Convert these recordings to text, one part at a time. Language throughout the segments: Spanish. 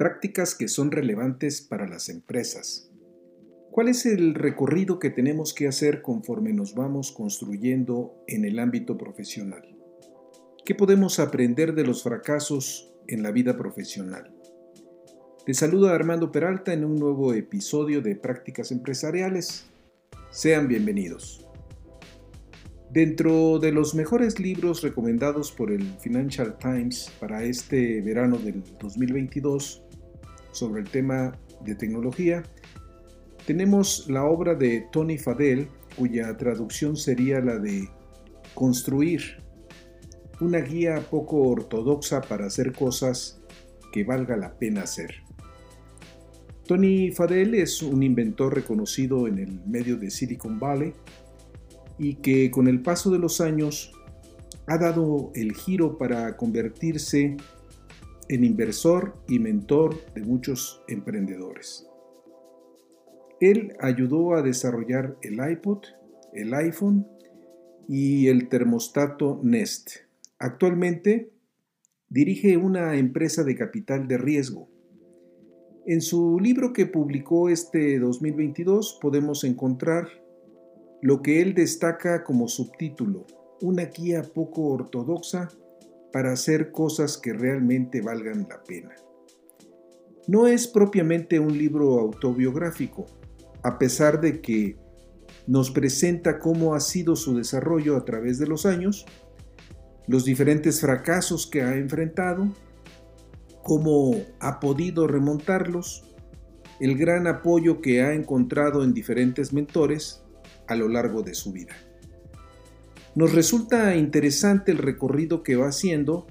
Prácticas que son relevantes para las empresas. ¿Cuál es el recorrido que tenemos que hacer conforme nos vamos construyendo en el ámbito profesional? ¿Qué podemos aprender de los fracasos en la vida profesional? Te saluda Armando Peralta en un nuevo episodio de Prácticas Empresariales. Sean bienvenidos. Dentro de los mejores libros recomendados por el Financial Times para este verano del 2022 sobre el tema de tecnología, tenemos la obra de Tony Fadell, cuya traducción sería la de Construir, una guía poco ortodoxa para hacer cosas que valga la pena hacer. Tony Fadell es un inventor reconocido en el medio de Silicon Valley y que con el paso de los años ha dado el giro para convertirse en inversor y mentor de muchos emprendedores. Él ayudó a desarrollar el iPod, el iPhone y el termostato Nest. Actualmente dirige una empresa de capital de riesgo. En su libro que publicó este 2022 podemos encontrar lo que él destaca como subtítulo, una guía poco ortodoxa para hacer cosas que realmente valgan la pena. No es propiamente un libro autobiográfico, a pesar de que nos presenta cómo ha sido su desarrollo a través de los años, los diferentes fracasos que ha enfrentado, cómo ha podido remontarlos, el gran apoyo que ha encontrado en diferentes mentores a lo largo de su vida. Nos resulta interesante el recorrido que va haciendo,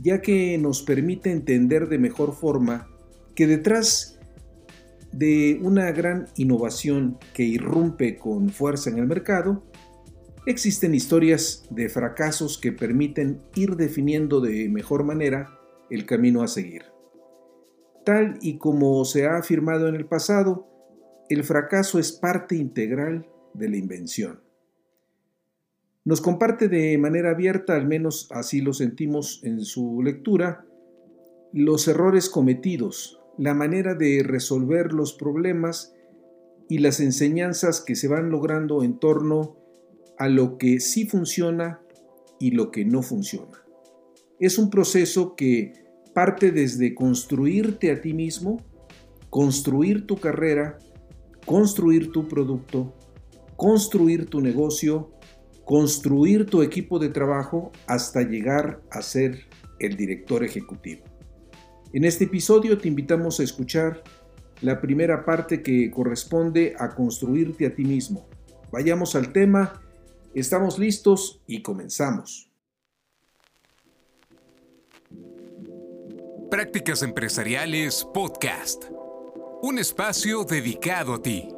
ya que nos permite entender de mejor forma que detrás de una gran innovación que irrumpe con fuerza en el mercado, existen historias de fracasos que permiten ir definiendo de mejor manera el camino a seguir. Tal y como se ha afirmado en el pasado, el fracaso es parte integral de la invención. Nos comparte de manera abierta, al menos así lo sentimos en su lectura, los errores cometidos, la manera de resolver los problemas y las enseñanzas que se van logrando en torno a lo que sí funciona y lo que no funciona. Es un proceso que parte desde construirte a ti mismo, construir tu carrera, construir tu producto, construir tu negocio, construir tu equipo de trabajo hasta llegar a ser el director ejecutivo. En este episodio te invitamos a escuchar la primera parte que corresponde a construirte a ti mismo. Vayamos al tema, estamos listos y comenzamos. Prácticas Empresariales Podcast. Un espacio dedicado a ti.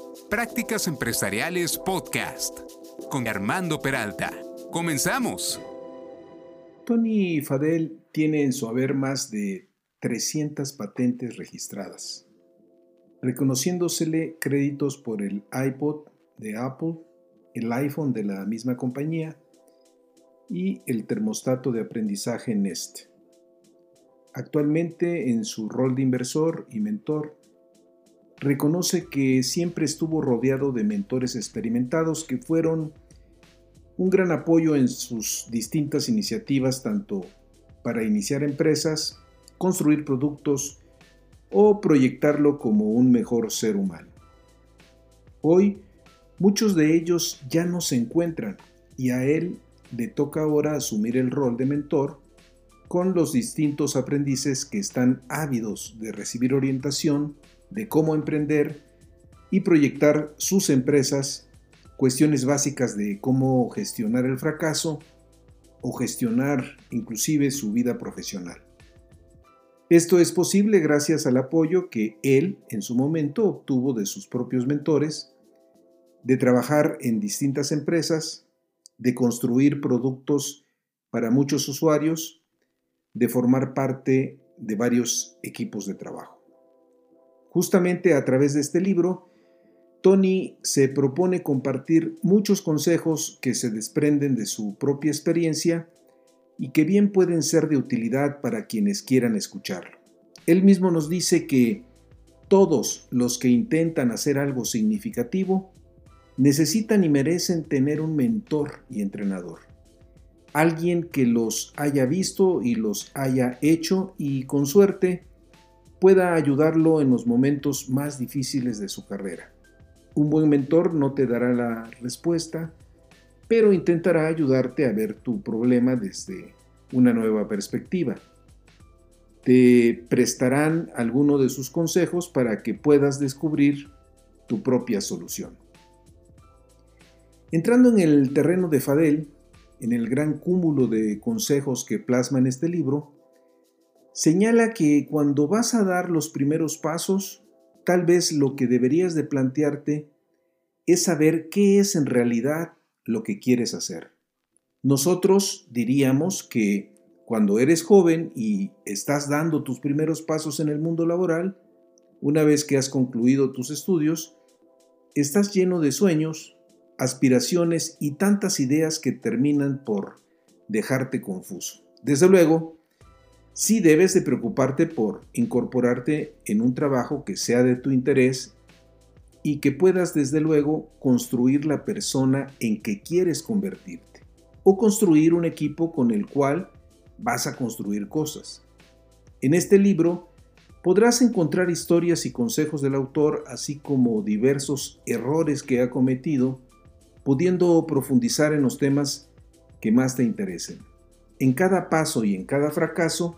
Prácticas Empresariales Podcast con Armando Peralta. Comenzamos. Tony Fadel tiene en su haber más de 300 patentes registradas, reconociéndosele créditos por el iPod de Apple, el iPhone de la misma compañía, y el termostato de aprendizaje Nest. Actualmente, en su rol de inversor y mentor, reconoce que siempre estuvo rodeado de mentores experimentados que fueron un gran apoyo en sus distintas iniciativas, tanto para iniciar empresas, construir productos o proyectarlo como un mejor ser humano. Hoy, muchos de ellos ya no se encuentran y a él le toca ahora asumir el rol de mentor con los distintos aprendices que están ávidos de recibir orientación de cómo emprender y proyectar sus empresas cuestiones básicas de cómo gestionar el fracaso o gestionar inclusive su vida profesional. Esto es posible gracias al apoyo que él en su momento obtuvo de sus propios mentores, de trabajar en distintas empresas, de construir productos para muchos usuarios, de formar parte de varios equipos de trabajo. Justamente a través de este libro, Tony se propone compartir muchos consejos que se desprenden de su propia experiencia y que bien pueden ser de utilidad para quienes quieran escucharlo. Él mismo nos dice que todos los que intentan hacer algo significativo necesitan y merecen tener un mentor y entrenador. Alguien que los haya visto y los haya hecho y con suerte pueda ayudarlo en los momentos más difíciles de su carrera. Un buen mentor no te dará la respuesta, pero intentará ayudarte a ver tu problema desde una nueva perspectiva. Te prestarán alguno de sus consejos para que puedas descubrir tu propia solución. Entrando en el terreno de Fadel, en el gran cúmulo de consejos que plasma en este libro, señala que cuando vas a dar los primeros pasos, tal vez lo que deberías de plantearte es saber qué es en realidad lo que quieres hacer. Nosotros diríamos que cuando eres joven y estás dando tus primeros pasos en el mundo laboral, una vez que has concluido tus estudios, estás lleno de sueños, aspiraciones y tantas ideas que terminan por dejarte confuso. Desde luego, sí debes de preocuparte por incorporarte en un trabajo que sea de tu interés y que puedas desde luego construir la persona en que quieres convertirte o construir un equipo con el cual vas a construir cosas. En este libro podrás encontrar historias y consejos del autor así como diversos errores que ha cometido, pudiendo profundizar en los temas que más te interesen. En cada paso y en cada fracaso,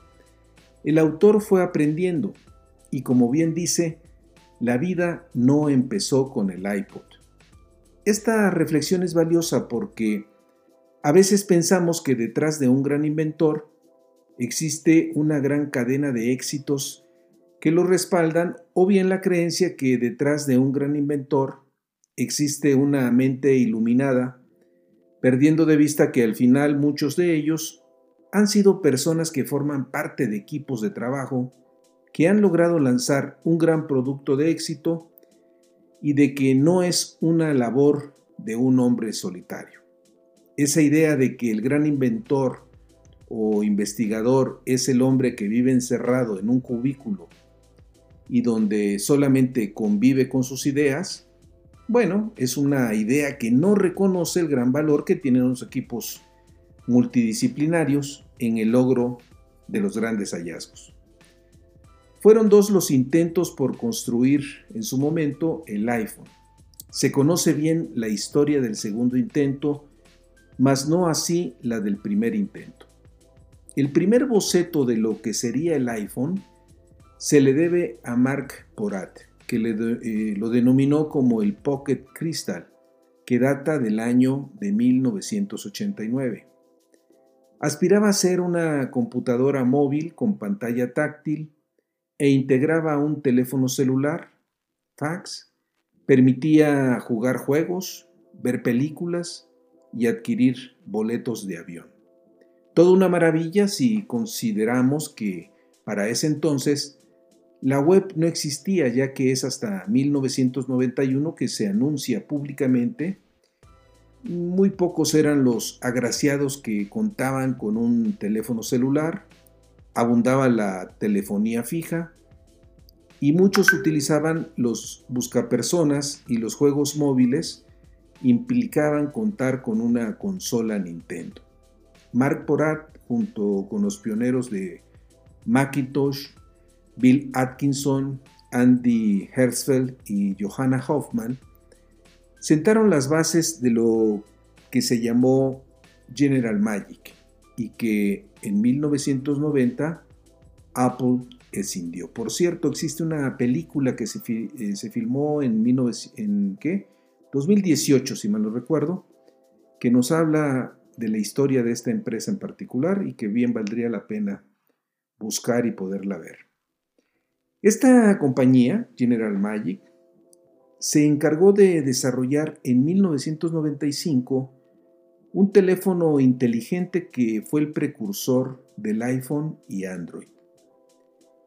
el autor fue aprendiendo y como bien dice, la vida no empezó con el iPod. Esta reflexión es valiosa porque a veces pensamos que detrás de un gran inventor existe una gran cadena de éxitos que lo respaldan o bien la creencia que detrás de un gran inventor existe una mente iluminada, perdiendo de vista que al final muchos de ellos han sido personas que forman parte de equipos de trabajo que han logrado lanzar un gran producto de éxito y de que no es una labor de un hombre solitario. Esa idea de que el gran inventor o investigador es el hombre que vive encerrado en un cubículo y donde solamente convive con sus ideas, bueno, es una idea que no reconoce el gran valor que tienen los equipos multidisciplinarios en el logro de los grandes hallazgos. Fueron dos los intentos por construir en su momento el iPhone. Se conoce bien la historia del segundo intento, mas no así la del primer intento. El primer boceto de lo que sería el iPhone se le debe a Mark Porat, que eh, lo denominó como el Pocket Crystal, que data del año de 1989. Aspiraba a ser una computadora móvil con pantalla táctil e integraba un teléfono celular, fax, permitía jugar juegos, ver películas y adquirir boletos de avión. Toda una maravilla si consideramos que para ese entonces la web no existía ya que es hasta 1991 que se anuncia públicamente muy pocos eran los agraciados que contaban con un teléfono celular, abundaba la telefonía fija y muchos utilizaban los buscapersonas y los juegos móviles implicaban contar con una consola Nintendo. Mark Porat, junto con los pioneros de Macintosh, Bill Atkinson, Andy Hertzfeld y Johanna Hoffman, sentaron las bases de lo que se llamó General Magic y que en 1990 Apple escindió. Por cierto, existe una película que se, eh, filmó en, ¿en qué? 2018, si mal no recuerdo, que nos habla de la historia de esta empresa en particular y que bien valdría la pena buscar y poderla ver. Esta compañía, General Magic, se encargó de desarrollar en 1995 un teléfono inteligente que fue el precursor del iPhone y Android.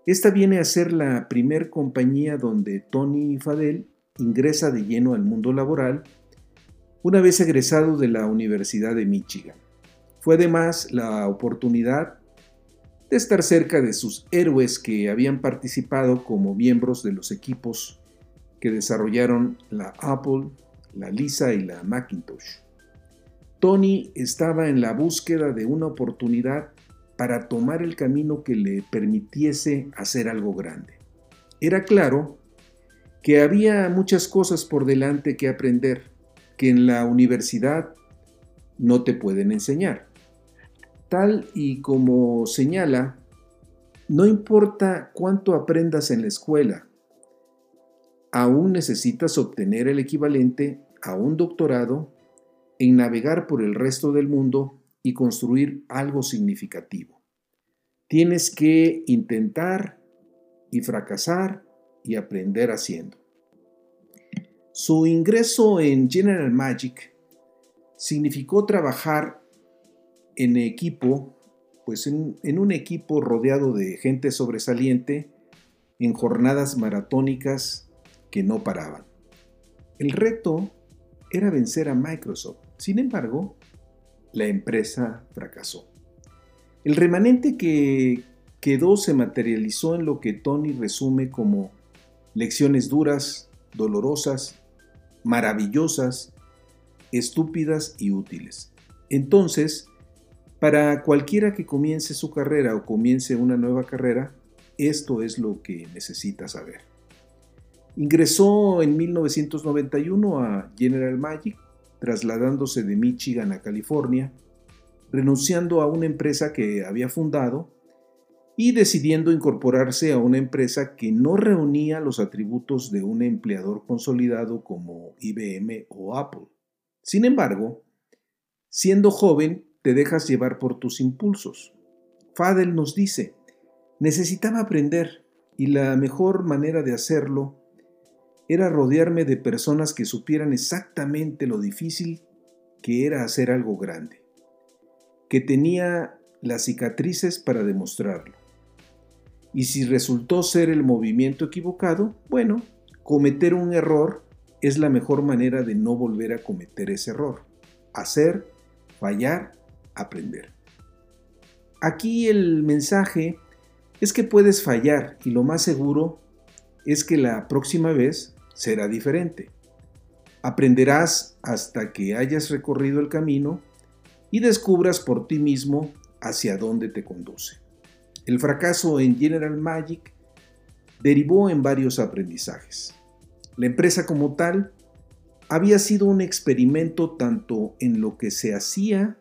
Esta viene a ser la primer compañía donde Tony Fadell ingresa de lleno al mundo laboral una vez egresado de la Universidad de Michigan. Fue además la oportunidad de estar cerca de sus héroes que habían participado como miembros de los equipos que desarrollaron la Apple, la Lisa y la Macintosh. Tony estaba en la búsqueda de una oportunidad para tomar el camino que le permitiese hacer algo grande. Era claro que había muchas cosas por delante que aprender que en la universidad no te pueden enseñar. Tal y como señala, no importa cuánto aprendas en la escuela, aún necesitas obtener el equivalente a un doctorado en navegar por el resto del mundo y construir algo significativo. Tienes que intentar y fracasar y aprender haciendo. Su ingreso en General Magic significó trabajar en equipo, pues en, en, un equipo rodeado de gente sobresaliente en jornadas maratónicas que no paraban. El reto era vencer a Microsoft. Sin embargo, la empresa fracasó. El remanente que quedó se materializó en lo que Tony resume como lecciones duras, dolorosas, maravillosas, estúpidas y útiles. Entonces, para cualquiera que comience su carrera o comience una nueva carrera, esto es lo que necesita saber. Ingresó en 1991 a General Magic, trasladándose de Michigan a California, renunciando a una empresa que había fundado y decidiendo incorporarse a una empresa que no reunía los atributos de un empleador consolidado como IBM o Apple. Sin embargo, siendo joven, te dejas llevar por tus impulsos. Fadel nos dice, necesitaba aprender y la mejor manera de hacerlo era rodearme de personas que supieran exactamente lo difícil que era hacer algo grande, que tenía las cicatrices para demostrarlo. Y si resultó ser el movimiento equivocado, bueno, cometer un error es la mejor manera de no volver a cometer ese error. Hacer, fallar, aprender. Aquí el mensaje es que puedes fallar y lo más seguro es que la próxima vez será diferente. Aprenderás hasta que hayas recorrido el camino y descubras por ti mismo hacia dónde te conduce. El fracaso en General Magic derivó en varios aprendizajes. La empresa como tal había sido un experimento tanto en lo que se hacía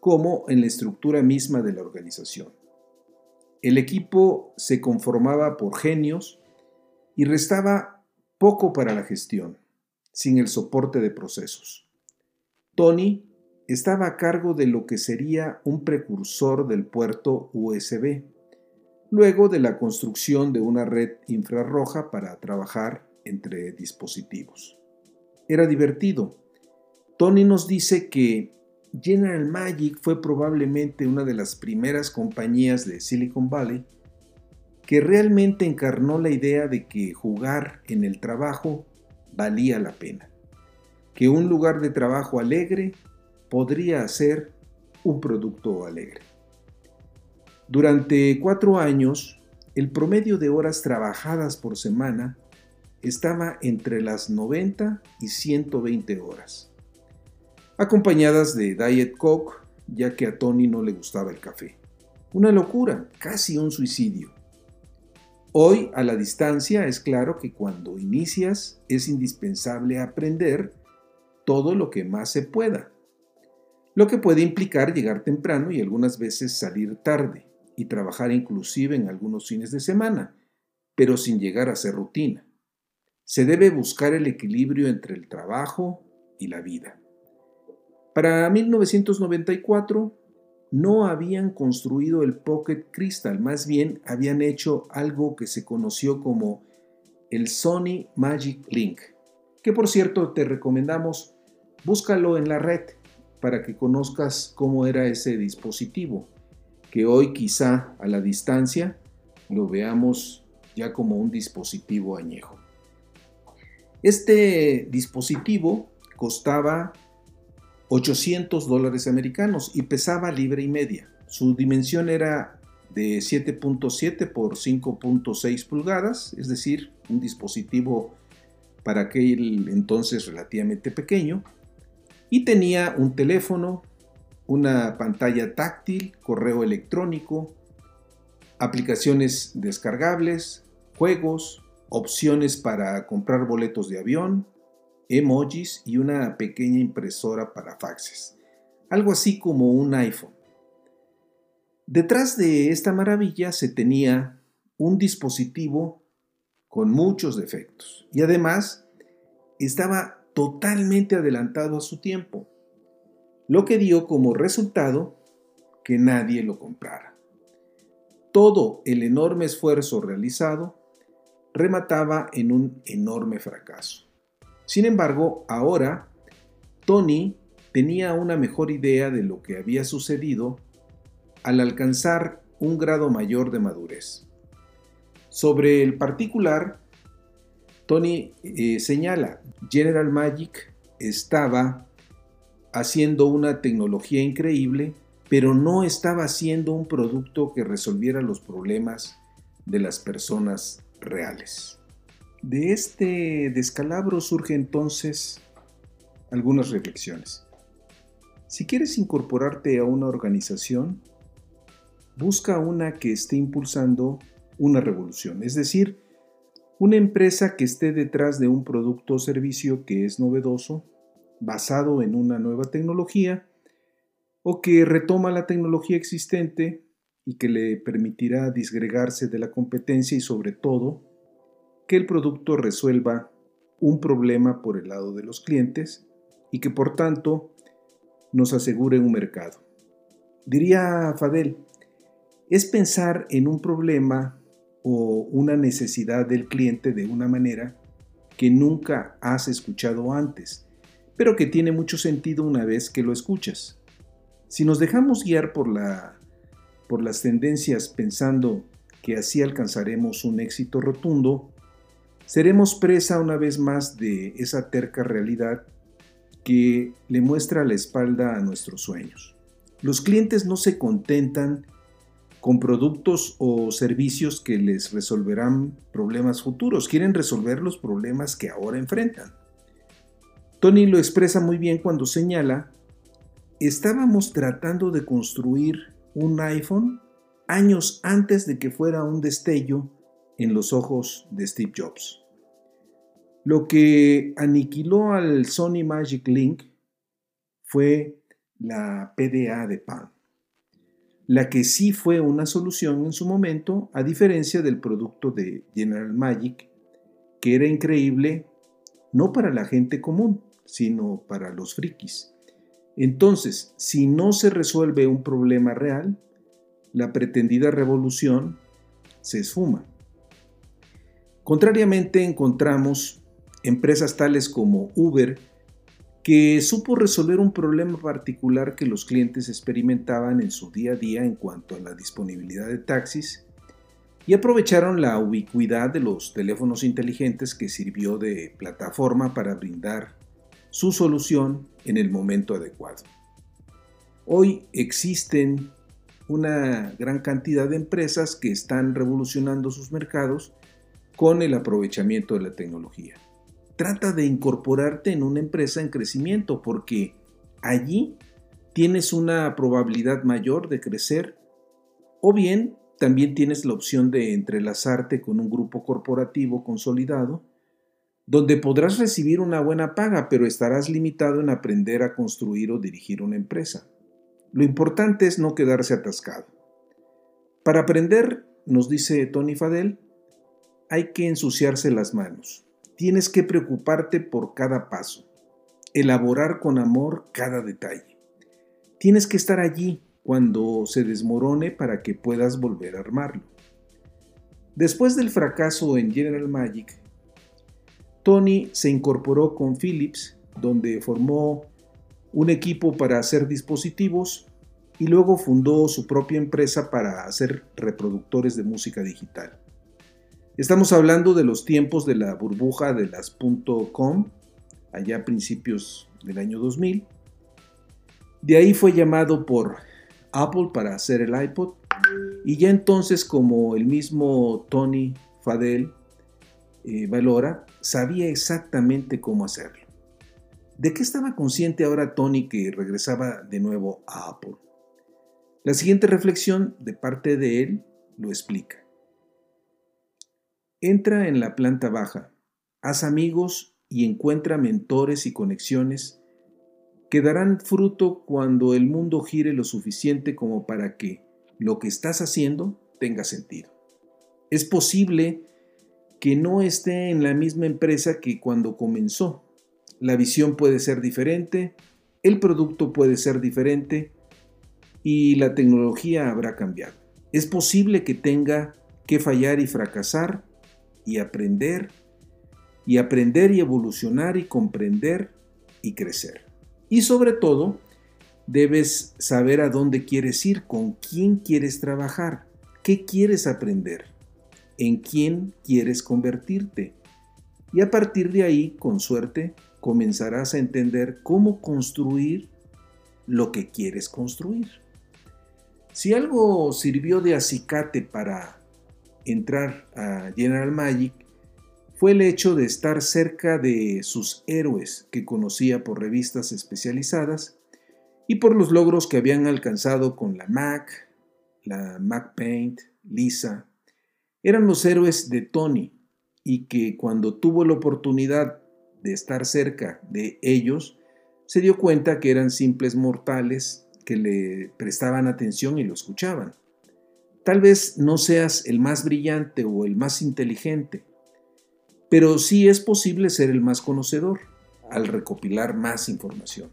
como en la estructura misma de la organización. El equipo se conformaba por genios y restaba poco para la gestión, sin el soporte de procesos. Tony estaba a cargo de lo que sería un precursor del puerto USB, luego de la construcción de una red infrarroja para trabajar entre dispositivos. Era divertido. Tony nos dice que General Magic fue probablemente una de las primeras compañías de Silicon Valley que realmente encarnó la idea de que jugar en el trabajo valía la pena, que un lugar de trabajo alegre podría ser un producto alegre. Durante cuatro años, el promedio de horas trabajadas por semana estaba entre las 90 y 120 horas, acompañadas de Diet Coke, ya que a Tony no le gustaba el café. Una locura, casi un suicidio. Hoy, a la distancia, es claro que cuando inicias es indispensable aprender todo lo que más se pueda, lo que puede implicar llegar temprano y algunas veces salir tarde y trabajar inclusive en algunos fines de semana, pero sin llegar a ser rutina. se debe buscar el equilibrio entre el trabajo y la vida. Para 1994 no habían construido el Pocket Crystal, más bien habían hecho algo que se conoció como el Sony Magic Link, que por cierto te recomendamos, búscalo en la red para que conozcas cómo era ese dispositivo, que hoy quizá a la distancia lo veamos ya como un dispositivo añejo. Este dispositivo costaba 800 dólares americanos y pesaba libre y media. Su dimensión era de 7.7 por 5.6 pulgadas, es decir, un dispositivo para aquel entonces relativamente pequeño, y tenía un teléfono, una pantalla táctil, correo electrónico, aplicaciones descargables, juegos, opciones para comprar boletos de avión, emojis y una pequeña impresora para faxes, algo así como un iPhone. Detrás de esta maravilla se tenía un dispositivo con muchos defectos y además estaba totalmente adelantado a su tiempo, lo que dio como resultado que nadie lo comprara. Todo el enorme esfuerzo realizado remataba en un enorme fracaso. Sin embargo, ahora Tony tenía una mejor idea de lo que había sucedido al alcanzar un grado mayor de madurez. Sobre el particular, Tony eh, señala, General Magic estaba haciendo una tecnología increíble, pero no estaba haciendo un producto que resolviera los problemas de las personas reales. De este descalabro surge entonces algunas reflexiones. Si quieres incorporarte a una organización, busca una que esté impulsando una revolución, es decir, una empresa que esté detrás de un producto o servicio que es novedoso, basado en una nueva tecnología, o que retoma la tecnología existente y que le permitirá disgregarse de la competencia y sobre todo que el producto resuelva un problema por el lado de los clientes y que por tanto nos asegure un mercado. Diría Fadel, es pensar en un problema o una necesidad del cliente de una manera que nunca has escuchado antes, pero que tiene mucho sentido una vez que lo escuchas. Si nos dejamos guiar por, la, por las tendencias pensando que así alcanzaremos un éxito rotundo, seremos presa una vez más de esa terca realidad que le muestra la espalda a nuestros sueños. Los clientes no se contentan con productos o servicios que les resolverán problemas futuros, quieren resolver los problemas que ahora enfrentan. Tony lo expresa muy bien cuando señala, estábamos tratando de construir un iPhone años antes de que fuera un destello en los ojos de Steve Jobs. Lo que aniquiló al Sony Magic Link fue la PDA de PAN, la que sí fue una solución en su momento, a diferencia del producto de General Magic, que era increíble no para la gente común, sino para los frikis. Entonces, si no se resuelve un problema real, la pretendida revolución se esfuma. Contrariamente, encontramos empresas tales como Uber, que supo resolver un problema particular que los clientes experimentaban en su día a día en cuanto a la disponibilidad de taxis y aprovecharon la ubicuidad de los teléfonos inteligentes que sirvió de plataforma para brindar su solución en el momento adecuado. Hoy existen una gran cantidad de empresas que están revolucionando sus mercados con el aprovechamiento de la tecnología. Trata de incorporarte en una empresa en crecimiento porque allí tienes una probabilidad mayor de crecer o bien también tienes la opción de entrelazarte con un grupo corporativo consolidado donde podrás recibir una buena paga, pero estarás limitado en aprender a construir o dirigir una empresa. Lo importante es no quedarse atascado. Para aprender, nos dice Tony Fadel, hay que ensuciarse las manos. tienes que preocuparte por cada paso, elaborar con amor cada detalle. Tienes que estar allí cuando se desmorone para que puedas volver a armarlo. Después del fracaso en General Magic, Tony se incorporó con Philips, donde formó un equipo para hacer dispositivos y luego fundó su propia empresa para hacer reproductores de música digital. Estamos hablando de los tiempos de la burbuja de las .com, allá a principios del año 2000. De ahí fue llamado por Apple para hacer el iPod y ya entonces como el mismo Tony Fadell eh, Valora sabía exactamente cómo hacerlo. ¿De qué estaba consciente ahora Tony que regresaba de nuevo a Apple? La siguiente reflexión de parte de él lo explica. Entra en la planta baja, haz amigos y encuentra mentores y conexiones que darán fruto cuando el mundo gire lo suficiente como para que lo que estás haciendo tenga sentido. Es posible que no esté en la misma empresa que cuando comenzó. La visión puede ser diferente, el producto puede ser diferente y la tecnología habrá cambiado. Es posible que tenga que fallar y fracasar y aprender y aprender y evolucionar y comprender y crecer. Y sobre todo, debes saber a dónde quieres ir, con quién quieres trabajar, qué quieres aprender, en quién quieres convertirte. Y a partir de ahí, con suerte, comenzarás a entender cómo construir lo que quieres construir. Si algo sirvió de acicate para entrar a General Magic, fue el hecho de estar cerca de sus héroes que conocía por revistas especializadas y por los logros que habían alcanzado con la Mac, la Mac Paint, Lisa. Eran los héroes de Tony y que cuando tuvo la oportunidad de estar cerca de ellos, se dio cuenta que eran simples mortales que le prestaban atención y lo escuchaban. Tal vez no seas el más brillante o el más inteligente, pero sí es posible ser el más conocedor al recopilar más información.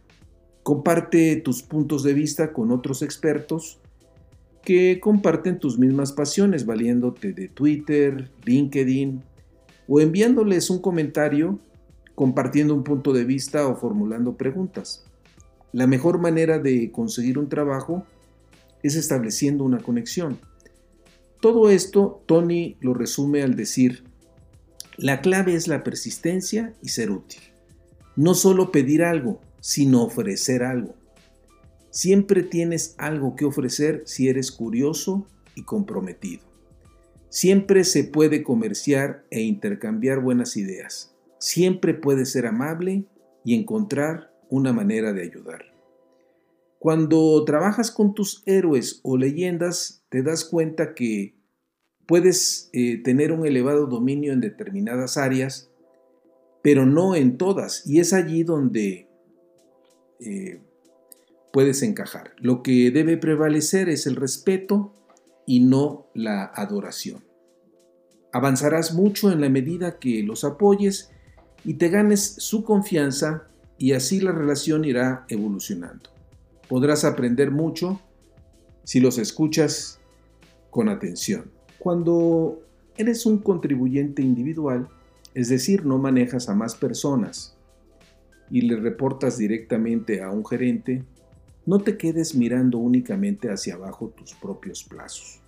Comparte tus puntos de vista con otros expertos que comparten tus mismas pasiones valiéndote de Twitter, LinkedIn o enviándoles un comentario compartiendo un punto de vista o formulando preguntas. La mejor manera de conseguir un trabajo es estableciendo una conexión. Todo esto Tony lo resume al decir, la clave es la persistencia y ser útil. No solo pedir algo, sino ofrecer algo. Siempre tienes algo que ofrecer si eres curioso y comprometido. Siempre se puede comerciar e intercambiar buenas ideas. Siempre puedes ser amable y encontrar una manera de ayudar. Cuando trabajas con tus héroes o leyendas, te das cuenta que puedes eh, tener un elevado dominio en determinadas áreas, pero no en todas. Y es allí donde eh, puedes encajar. Lo que debe prevalecer es el respeto y no la adoración. Avanzarás mucho en la medida que los apoyes y te ganes su confianza y así la relación irá evolucionando. Podrás aprender mucho si los escuchas con atención. Cuando eres un contribuyente individual, es decir, no manejas a más personas y le reportas directamente a un gerente, no te quedes mirando únicamente hacia abajo tus propios plazos.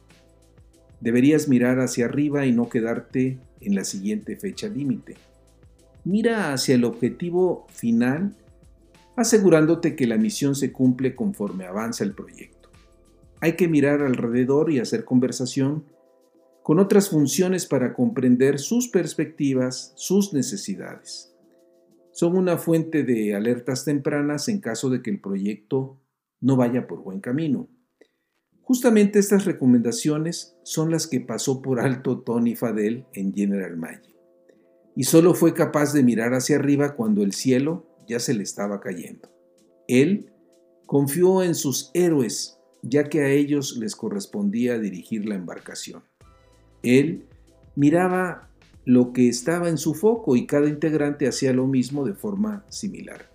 Deberías mirar hacia arriba y no quedarte en la siguiente fecha límite. Mira hacia el objetivo final asegurándote que la misión se cumple conforme avanza el proyecto. Hay que mirar alrededor y hacer conversación con otras funciones para comprender sus perspectivas, sus necesidades. Son una fuente de alertas tempranas en caso de que el proyecto no vaya por buen camino. Justamente estas recomendaciones son las que pasó por alto Tony Fadell en General Magic, y solo fue capaz de mirar hacia arriba cuando el cielo ya se le estaba cayendo. Él confió en sus héroes, ya que a ellos les correspondía dirigir la embarcación. Él miraba lo que estaba en su foco y cada integrante hacía lo mismo de forma similar.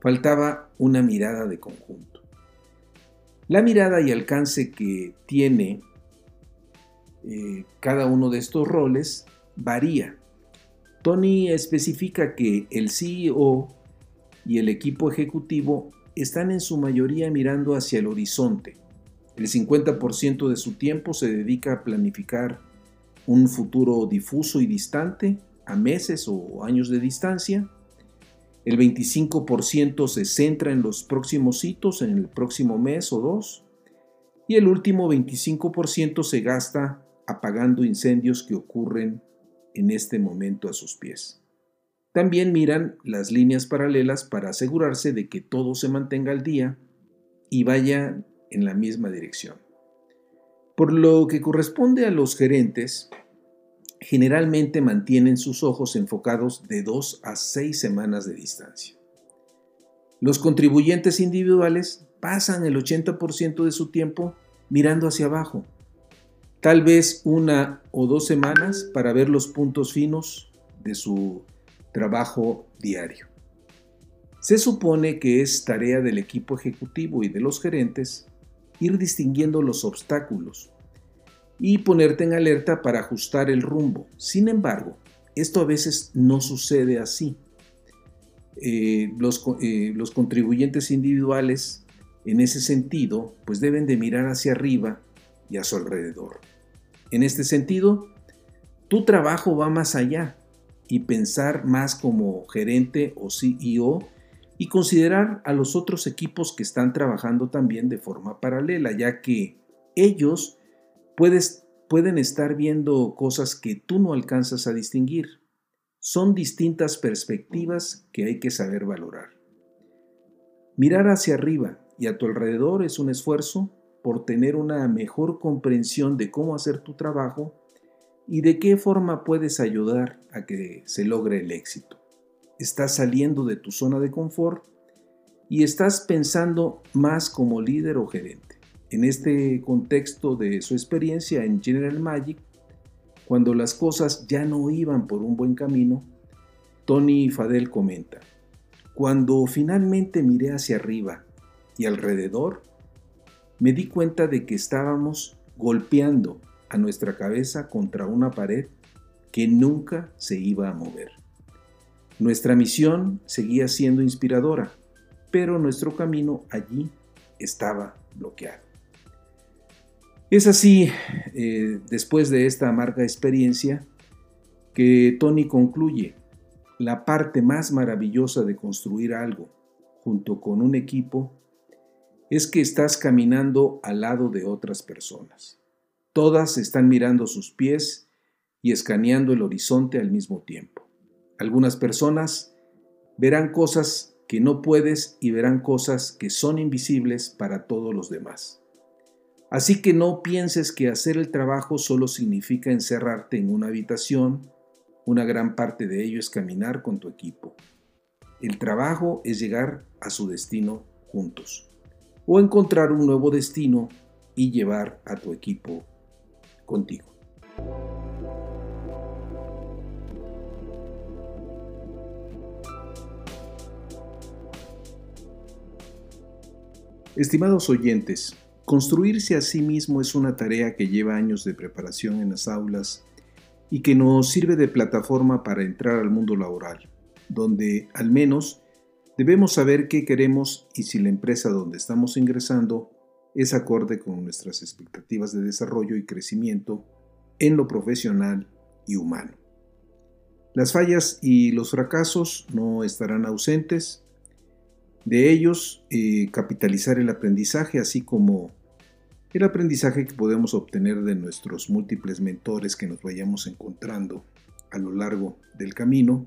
Faltaba una mirada de conjunto. La mirada y alcance que tiene eh, cada uno de estos roles varía. Tony especifica que el CEO y el equipo ejecutivo están en su mayoría mirando hacia el horizonte. El 50% de su tiempo se dedica a planificar un futuro difuso y distante, a meses o años de distancia. El 25% se centra en los próximos hitos, en el próximo mes o dos. Y el último 25% se gasta apagando incendios que ocurren en este momento a sus pies. También miran las líneas paralelas para asegurarse de que todo se mantenga al día y vaya en la misma dirección. Por lo que corresponde a los gerentes, generalmente mantienen sus ojos enfocados de dos a seis semanas de distancia. Los contribuyentes individuales pasan el 80% de su tiempo mirando hacia abajo, tal vez una o dos semanas para ver los puntos finos de su trabajo diario. Se supone que es tarea del equipo ejecutivo y de los gerentes ir distinguiendo los obstáculos y ponerte en alerta para ajustar el rumbo. Sin embargo, esto a veces no sucede así. Eh, los, eh, los contribuyentes individuales, en ese sentido, pues deben de mirar hacia arriba y a su alrededor. En este sentido, tu trabajo va más allá y pensar más como gerente o CEO y considerar a los otros equipos que están trabajando también de forma paralela, ya que ellos pueden estar viendo cosas que tú no alcanzas a distinguir. Son distintas perspectivas que hay que saber valorar. Mirar hacia arriba y a tu alrededor es un esfuerzo por tener una mejor comprensión de cómo hacer tu trabajo y de qué forma puedes ayudar a que se logre el éxito estás saliendo de tu zona de confort y estás pensando más como líder o gerente. En este contexto de su experiencia en General Magic, cuando las cosas ya no iban por un buen camino, Tony Fadel comenta, cuando finalmente miré hacia arriba y alrededor, me di cuenta de que estábamos golpeando a nuestra cabeza contra una pared que nunca se iba a mover. Nuestra misión seguía siendo inspiradora, pero nuestro camino allí estaba bloqueado. Es así, eh, después de esta amarga experiencia, que Tony concluye, la parte más maravillosa de construir algo junto con un equipo es que estás caminando al lado de otras personas. Todas están mirando sus pies y escaneando el horizonte al mismo tiempo. Algunas personas verán cosas que no puedes y verán cosas que son invisibles para todos los demás. Así que no pienses que hacer el trabajo solo significa encerrarte en una habitación, una gran parte de ello es caminar con tu equipo. El trabajo es llegar a su destino juntos o encontrar un nuevo destino y llevar a tu equipo contigo. Estimados oyentes, construirse a sí mismo es una tarea que lleva años de preparación en las aulas y que nos sirve de plataforma para entrar al mundo laboral, donde al menos debemos saber qué queremos y si la empresa donde estamos ingresando es acorde con nuestras expectativas de desarrollo y crecimiento en lo profesional y humano. Las fallas y los fracasos no estarán ausentes de ellos, eh, capitalizar el aprendizaje, así como el aprendizaje que podemos obtener de nuestros múltiples mentores que nos vayamos encontrando a lo largo del camino,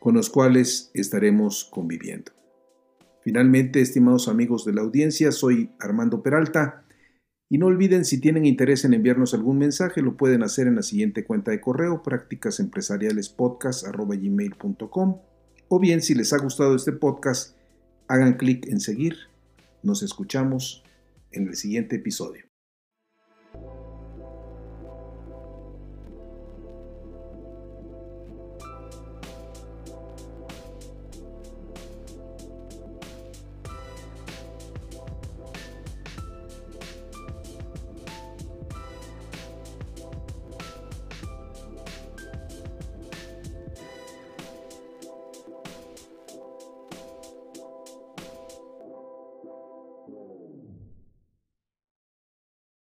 con los cuales estaremos conviviendo. Finalmente, estimados amigos de la audiencia, soy Armando Peralta. Y no olviden, si tienen interés en enviarnos algún mensaje, lo pueden hacer en la siguiente cuenta de correo, prácticasempresarialespodcast.com, o bien si les ha gustado este podcast, hagan clic en seguir. Nos escuchamos en el siguiente episodio.